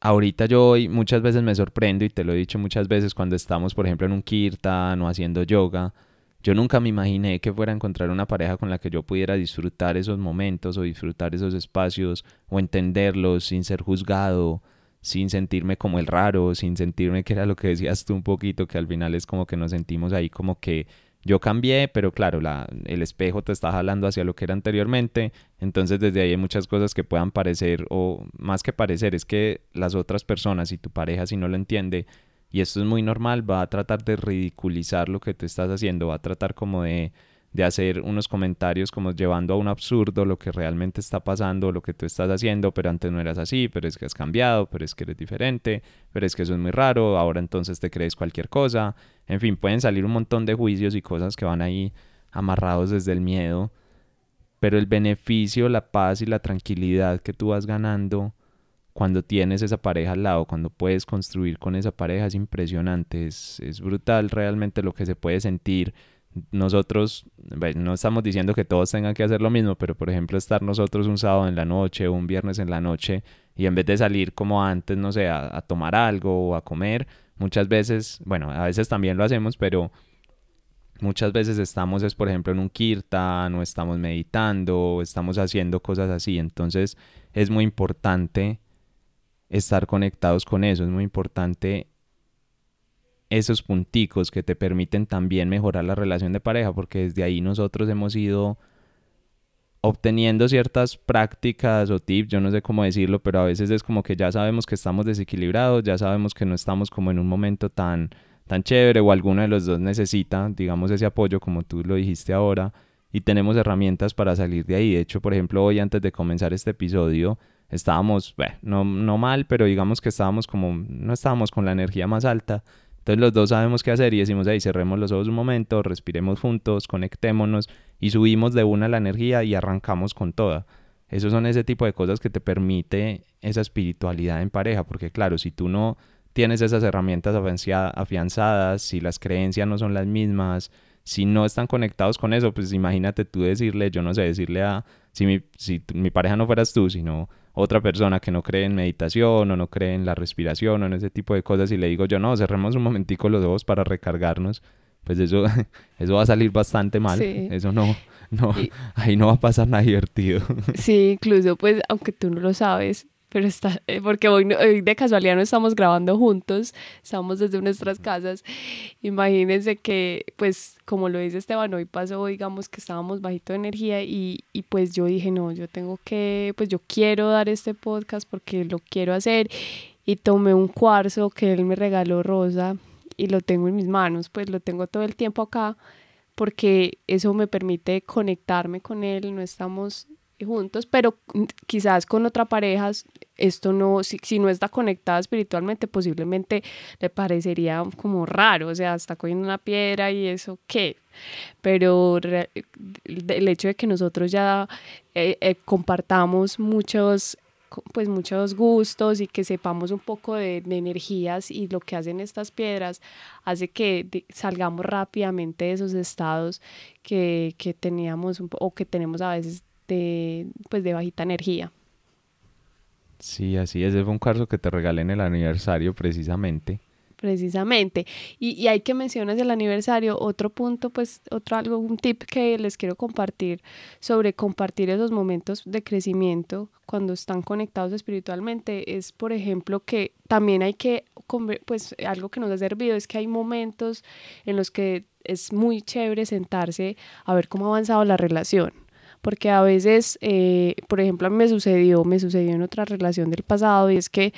ahorita yo hoy muchas veces me sorprendo, y te lo he dicho muchas veces, cuando estamos, por ejemplo, en un kirtan o haciendo yoga, yo nunca me imaginé que fuera a encontrar una pareja con la que yo pudiera disfrutar esos momentos o disfrutar esos espacios o entenderlos sin ser juzgado sin sentirme como el raro, sin sentirme que era lo que decías tú un poquito, que al final es como que nos sentimos ahí como que yo cambié, pero claro, la, el espejo te está jalando hacia lo que era anteriormente, entonces desde ahí hay muchas cosas que puedan parecer, o más que parecer, es que las otras personas y tu pareja si no lo entiende, y esto es muy normal, va a tratar de ridiculizar lo que te estás haciendo, va a tratar como de de hacer unos comentarios como llevando a un absurdo lo que realmente está pasando, lo que tú estás haciendo, pero antes no eras así, pero es que has cambiado, pero es que eres diferente, pero es que eso es muy raro, ahora entonces te crees cualquier cosa, en fin, pueden salir un montón de juicios y cosas que van ahí amarrados desde el miedo, pero el beneficio, la paz y la tranquilidad que tú vas ganando cuando tienes esa pareja al lado, cuando puedes construir con esa pareja es impresionante, es, es brutal realmente lo que se puede sentir nosotros, no estamos diciendo que todos tengan que hacer lo mismo, pero por ejemplo estar nosotros un sábado en la noche un viernes en la noche y en vez de salir como antes, no sé, a, tomar algo o a comer, muchas veces, bueno, a veces también lo hacemos, pero muchas veces estamos, es por ejemplo en un kirtan o estamos meditando o estamos haciendo cosas así, entonces es muy importante estar conectados con eso, es muy importante esos punticos que te permiten también mejorar la relación de pareja, porque desde ahí nosotros hemos ido obteniendo ciertas prácticas o tips, yo no sé cómo decirlo, pero a veces es como que ya sabemos que estamos desequilibrados, ya sabemos que no estamos como en un momento tan tan chévere o alguno de los dos necesita, digamos, ese apoyo como tú lo dijiste ahora y tenemos herramientas para salir de ahí. De hecho, por ejemplo, hoy antes de comenzar este episodio estábamos, no, no mal, pero digamos que estábamos como, no estábamos con la energía más alta. Entonces los dos sabemos qué hacer y decimos, ahí cerremos los ojos un momento, respiremos juntos, conectémonos y subimos de una la energía y arrancamos con toda. Esos son ese tipo de cosas que te permite esa espiritualidad en pareja, porque claro, si tú no tienes esas herramientas afianzadas, si las creencias no son las mismas, si no están conectados con eso, pues imagínate tú decirle, yo no sé, decirle a, si mi, si mi pareja no fueras tú, sino otra persona que no cree en meditación o no cree en la respiración o en ese tipo de cosas y le digo yo, no, cerremos un momentico los ojos para recargarnos, pues eso, eso va a salir bastante mal, eso no, no, ahí no va a pasar nada divertido. Sí, incluso pues aunque tú no lo sabes, pero está, eh, porque hoy, de casualidad no estamos grabando juntos, estamos desde nuestras casas. Imagínense que, pues, como lo dice Esteban, hoy pasó, digamos que estábamos bajito de energía y, y pues yo dije, no, yo tengo que, pues yo quiero dar este podcast porque lo quiero hacer y tomé un cuarzo que él me regaló rosa y lo tengo en mis manos, pues lo tengo todo el tiempo acá porque eso me permite conectarme con él, no estamos juntos, pero quizás con otra pareja esto no, si, si, no está conectada espiritualmente, posiblemente le parecería como raro, o sea, está cogiendo una piedra y eso qué. Pero el hecho de que nosotros ya eh, eh, compartamos muchos pues muchos gustos y que sepamos un poco de, energías y lo que hacen estas piedras hace que salgamos rápidamente de esos estados que, que teníamos o que tenemos a veces de, pues de bajita energía. Sí, así es. Ese fue un cuarzo que te regalé en el aniversario precisamente. Precisamente. Y, y hay que mencionar el aniversario, otro punto, pues, otro algo, un tip que les quiero compartir sobre compartir esos momentos de crecimiento cuando están conectados espiritualmente es, por ejemplo, que también hay que, pues, algo que nos ha servido es que hay momentos en los que es muy chévere sentarse a ver cómo ha avanzado la relación porque a veces, eh, por ejemplo, a mí me sucedió, me sucedió en otra relación del pasado y es que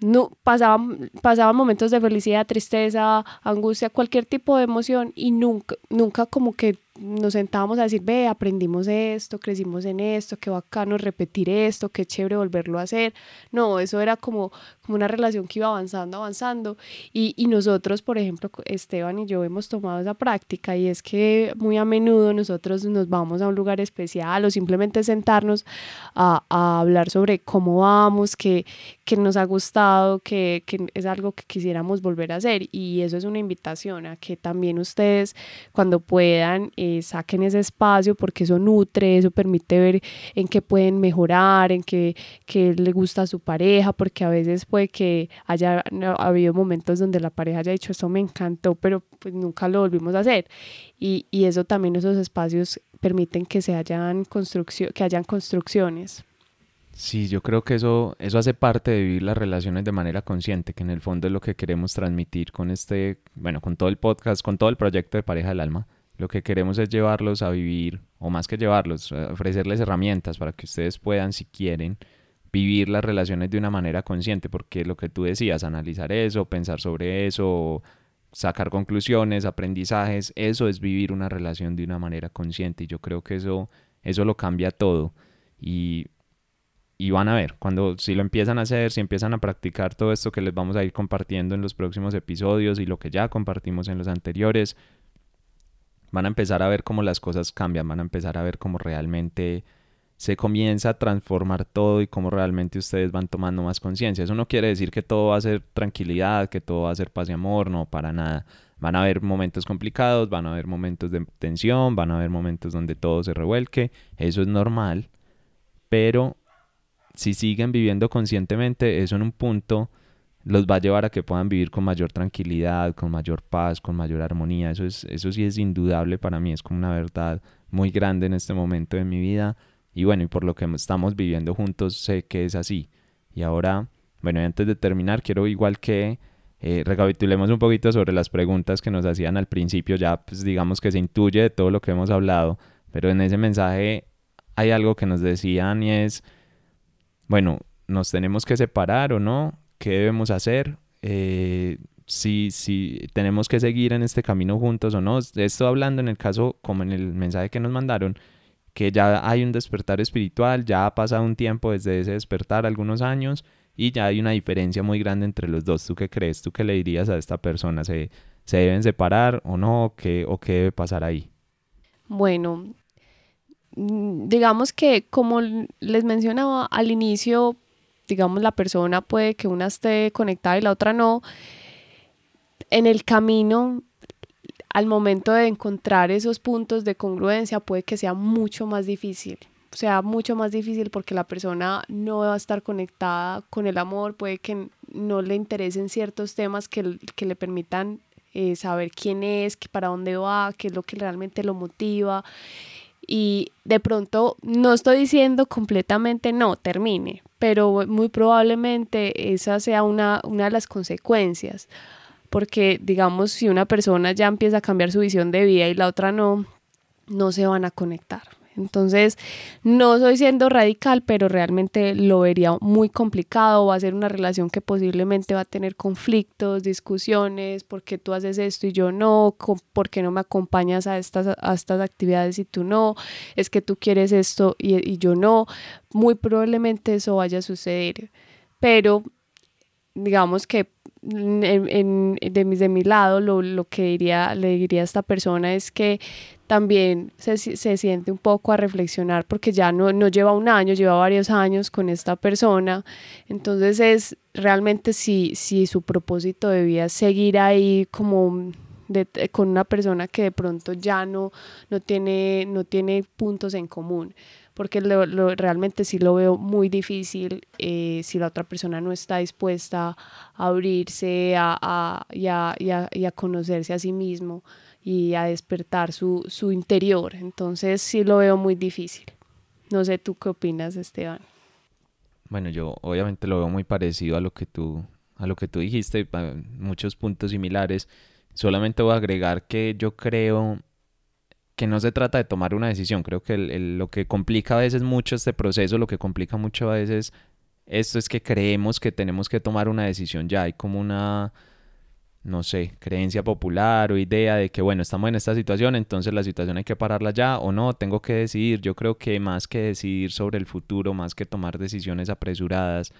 no pasaban, pasaban momentos de felicidad, tristeza, angustia, cualquier tipo de emoción y nunca, nunca como que nos sentábamos a decir, ve, aprendimos esto, crecimos en esto, qué bacano repetir esto, qué chévere volverlo a hacer. No, eso era como, como una relación que iba avanzando, avanzando. Y, y nosotros, por ejemplo, Esteban y yo hemos tomado esa práctica y es que muy a menudo nosotros nos vamos a un lugar especial o simplemente sentarnos a, a hablar sobre cómo vamos, qué, qué nos ha gustado, que, que es algo que quisiéramos volver a hacer. Y eso es una invitación a que también ustedes, cuando puedan, eh, saquen ese espacio porque eso nutre, eso permite ver en qué pueden mejorar, en qué, qué le gusta a su pareja, porque a veces puede que haya habido momentos donde la pareja haya dicho esto me encantó, pero pues nunca lo volvimos a hacer. Y, y eso también, esos espacios permiten que se hayan construcción, que hayan construcciones. Sí, yo creo que eso, eso hace parte de vivir las relaciones de manera consciente, que en el fondo es lo que queremos transmitir con este, bueno, con todo el podcast, con todo el proyecto de Pareja del Alma. Lo que queremos es llevarlos a vivir, o más que llevarlos, eh, ofrecerles herramientas para que ustedes puedan, si quieren, vivir las relaciones de una manera consciente, porque lo que tú decías, analizar eso, pensar sobre eso, sacar conclusiones, aprendizajes, eso es vivir una relación de una manera consciente y yo creo que eso, eso lo cambia todo. Y, y van a ver, cuando si lo empiezan a hacer, si empiezan a practicar todo esto que les vamos a ir compartiendo en los próximos episodios y lo que ya compartimos en los anteriores, van a empezar a ver cómo las cosas cambian, van a empezar a ver cómo realmente se comienza a transformar todo y cómo realmente ustedes van tomando más conciencia. Eso no quiere decir que todo va a ser tranquilidad, que todo va a ser paz y amor, no, para nada. Van a haber momentos complicados, van a haber momentos de tensión, van a haber momentos donde todo se revuelque, eso es normal, pero si siguen viviendo conscientemente, eso en un punto los va a llevar a que puedan vivir con mayor tranquilidad, con mayor paz, con mayor armonía. Eso, es, eso sí es indudable para mí, es como una verdad muy grande en este momento de mi vida. Y bueno, y por lo que estamos viviendo juntos, sé que es así. Y ahora, bueno, antes de terminar, quiero igual que Eh, recapitulemos un poquito sobre las preguntas que nos hacían al principio, ya pues digamos que se intuye de todo lo que hemos hablado, pero en ese mensaje hay algo que nos decían y es, bueno, nos tenemos que separar o no, qué debemos hacer, eh, si, si tenemos que seguir en este camino juntos o no. Esto hablando en el caso, como en el mensaje que nos mandaron, que ya hay un despertar espiritual, ya ha pasado un tiempo desde ese despertar, algunos años, y ya hay una diferencia muy grande entre los dos. ¿Tú qué crees? ¿Tú qué le dirías a esta persona? ¿Se, se deben separar o no? ¿Qué, ¿O qué debe pasar ahí? Bueno, mm, digamos que como les mencionaba al inicio, digamos la persona puede que una esté conectada y la otra no. En el camino al momento de encontrar esos puntos de congruencia puede que sea mucho más difícil. Sea mucho más difícil porque la persona no va a estar conectada con el amor, puede que no le interesen ciertos temas que, que le permitan eh, saber quién es, que para dónde va, qué es lo que realmente lo motiva. Y de pronto no estoy diciendo completamente no, termine, pero muy probablemente esa sea una, una de las consecuencias porque digamos si una persona ya empieza a cambiar su visión de vida y la otra no, no se van a conectar. Entonces, no estoy siendo radical, pero realmente lo vería muy complicado. Va a ser una relación que posiblemente va a tener conflictos, discusiones, porque tú haces esto y yo no, por qué no me acompañas a estas, a estas actividades y tú no, es que tú quieres esto y, y yo no. Muy probablemente eso vaya a suceder. Pero digamos que en, de, mi, de mi lado, lo, lo, que diría, le diría a esta persona es que también se, se, siente un poco a reflexionar porque ya no, no lleva un año, lleva varios años con esta persona. Entonces es realmente si, si su propósito debía seguir ahí como con una persona que de pronto ya no, no, tiene, no tiene puntos en común porque realmente sí lo veo muy difícil eh, si la otra persona no está dispuesta a abrirse a, a, y, a, y, a, conocerse a sí mismo y a despertar su, su interior. Entonces sí lo veo muy difícil. No sé tú qué opinas, Esteban. Bueno, yo obviamente lo veo muy parecido a lo que tú, a lo que tú dijiste, muchos puntos similares. Solamente voy a agregar que yo creo que no se trata de tomar una decisión. Creo que lo que complica a veces mucho este proceso, lo que complica mucho a veces esto es que creemos que tenemos que tomar una decisión ya. Hay como una, no sé, creencia popular o idea de que, bueno, estamos en esta situación, entonces la situación hay que pararla ya o no, tengo que decidir. Yo creo que más que decidir sobre el futuro, más que tomar decisiones apresuradas,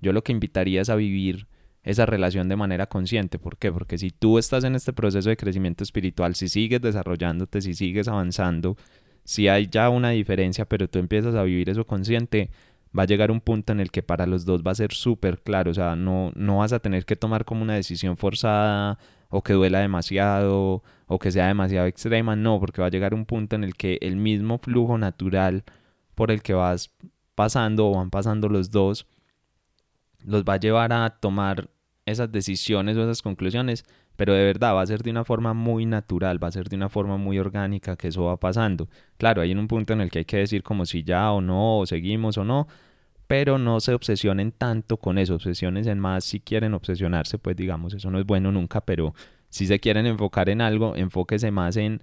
yo lo que invitaría es a vivir esa relación de manera consciente. ¿Por qué? Porque si tú estás en este proceso de crecimiento espiritual, si sigues desarrollándote, si sigues avanzando, si hay ya una diferencia, pero tú empiezas a vivir eso consciente, va a llegar un punto en el que para los dos va a ser súper claro. O sea, no, no vas a tener que tomar como una decisión forzada o que duela demasiado o que sea demasiado extrema. No, porque va a llegar un punto en el que el mismo flujo natural por el que vas pasando o van pasando los dos los va a llevar a tomar esas decisiones o esas conclusiones, pero de verdad va a ser de una forma muy natural, va a ser de una forma muy orgánica que eso va pasando. Claro, hay un punto en el que hay que decir como si ya o no, o seguimos o no, pero no se obsesionen tanto con eso, obsesiones en más si quieren obsesionarse, pues digamos, eso no es bueno nunca, pero si se quieren enfocar en algo, enfóquese más en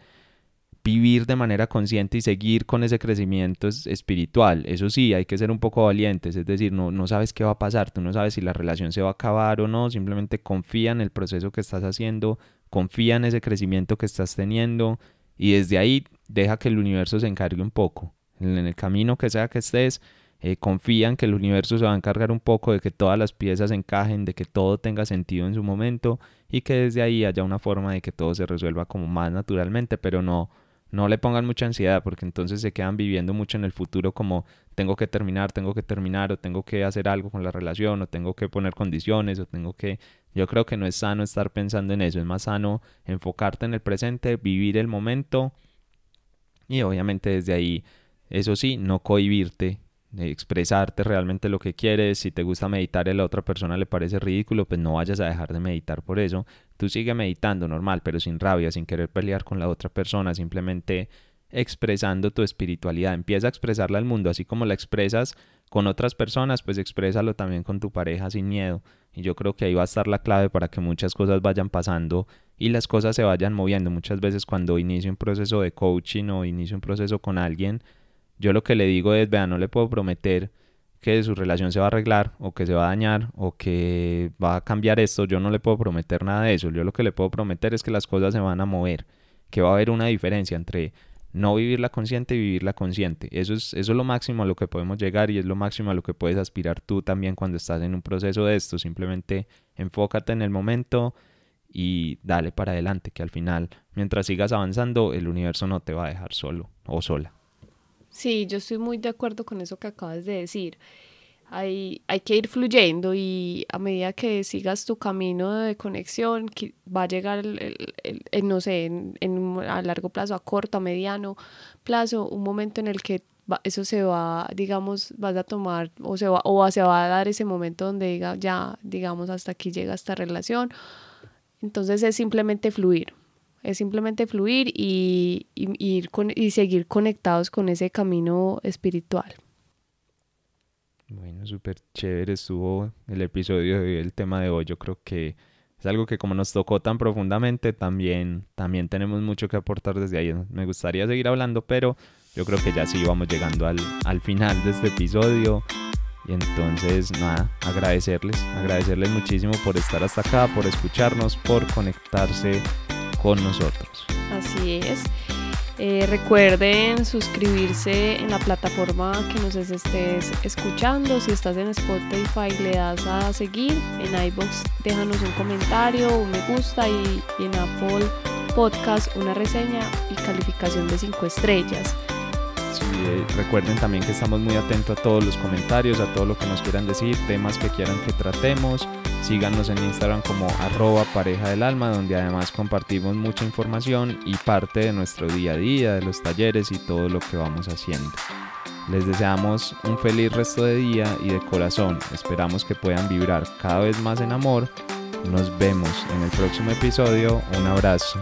vivir de manera consciente y seguir con ese crecimiento espiritual. Eso sí, hay que ser un poco valientes, es decir, no, no sabes qué va a pasar, tú no sabes si la relación se va a acabar o no, simplemente confía en el proceso que estás haciendo, confía en ese crecimiento que estás teniendo y desde ahí deja que el universo se encargue un poco. En el camino que sea que estés, eh, confía en que el universo se va a encargar un poco de que todas las piezas encajen, de que todo tenga sentido en su momento y que desde ahí haya una forma de que todo se resuelva como más naturalmente, pero no no le pongan mucha ansiedad porque entonces se quedan viviendo mucho en el futuro como tengo que terminar, tengo que terminar o tengo que hacer algo con la relación o tengo que poner condiciones o tengo que... Yo creo que no es sano estar pensando en eso, es más sano enfocarte en el presente, vivir el momento y obviamente desde ahí, eso sí, no cohibirte expresarte realmente lo que quieres. Si te gusta meditar y a la otra persona le parece ridículo, pues no vayas a dejar de meditar por eso. Tú sigue meditando normal, pero sin rabia, sin querer pelear con la otra persona. Simplemente expresando tu espiritualidad, empieza a expresarla al mundo, así como la expresas con otras personas, pues exprésalo también con tu pareja sin miedo. Y yo creo que ahí va a estar la clave para que muchas cosas vayan pasando y las cosas se vayan moviendo. Muchas veces cuando inicio un proceso de coaching o inicio un proceso con alguien, yo lo que le digo es, vea, no le puedo prometer que su relación se va a arreglar o que se va a dañar o que va a cambiar esto, yo no le puedo prometer nada de eso. Yo lo que le puedo prometer es que las cosas se van a mover, que va a haber una diferencia entre no vivirla consciente y vivirla consciente. Eso es, eso es lo máximo a lo que podemos llegar y es lo máximo a lo que puedes aspirar tú también cuando estás en un proceso de esto. Simplemente enfócate en el momento y dale para adelante, que al final, mientras sigas avanzando, el universo no te va a dejar solo o sola. Sí, yo estoy muy de acuerdo con eso que acabas de decir. Hay, hay que ir fluyendo y a medida que sigas tu camino de conexión, va a llegar, el, no sé, en, a largo plazo, a corto, a mediano plazo, un momento en el que eso se va, digamos, vas a tomar o se va, o se va a dar ese momento donde diga, ya, digamos, hasta aquí llega esta relación. Entonces es simplemente fluir es simplemente fluir y, ir con, y seguir conectados con ese camino espiritual. Bueno, súper chévere estuvo el episodio y el tema de hoy. Yo creo que es algo que como nos tocó tan profundamente, también, también tenemos mucho que aportar desde ahí. Me gustaría seguir hablando, pero yo creo que ya sí vamos llegando al, al final de este episodio. Y entonces, nada, agradecerles, agradecerles muchísimo por estar hasta acá, por escucharnos, por conectarse con nosotros. Así es. Eh, recuerden suscribirse en la plataforma que nos estés escuchando. Si estás en Spotify, le das a seguir. En iBox, déjanos un comentario, un me gusta y, y en Apple Podcast una reseña y calificación de 5 estrellas. Eh, recuerden también que estamos muy atentos a todos los comentarios, a todo lo que nos quieran decir, temas que quieran que tratemos. Síganos en Instagram como arroba pareja del alma, donde además compartimos mucha información y parte de nuestro día a día, de los talleres y todo lo que vamos haciendo. Les deseamos un feliz resto de día y de corazón. Esperamos que puedan vibrar cada vez más en amor. Nos vemos en el próximo episodio. Un abrazo.